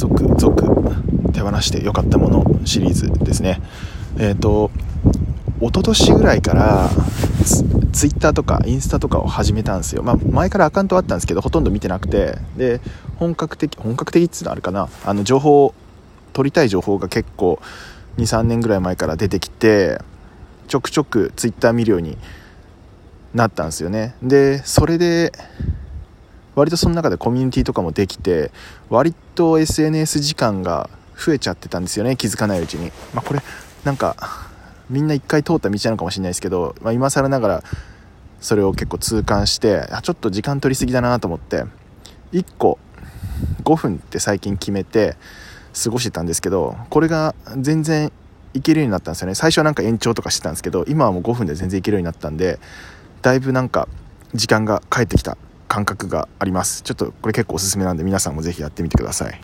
続々手放してよかったものシリーズですね。えっ、ー、と一昨年ぐらいからツイッターとかインスタとかを始めたんですよ、まあ、前からアカウントあったんですけどほとんど見てなくて。で本格的本格的っつうのあるかな。あの情報取りたい情報が結構23年ぐらい前から出てきてちょくちょくツイッター見るようになったんですよね。でそれで割とその中でコミュニティとかもできて割と SNS 時間が増えちゃってたんですよね気づかないうちに、まあ、これなんかみんな一回通った道なのかもしれないですけど、まあ、今更ながらそれを結構痛感してあちょっと時間取りすぎだなと思って1個5分って最近決めて過ごしてたんですけどこれが全然いけるようになったんですよね。最初はなんか延長とかしてたんですけど今はもう5分で全然いけるようになったんでだいぶなんか時間が返ってきた。感覚があります。ちょっとこれ結構おすすめなんで皆さんも是非やってみてください。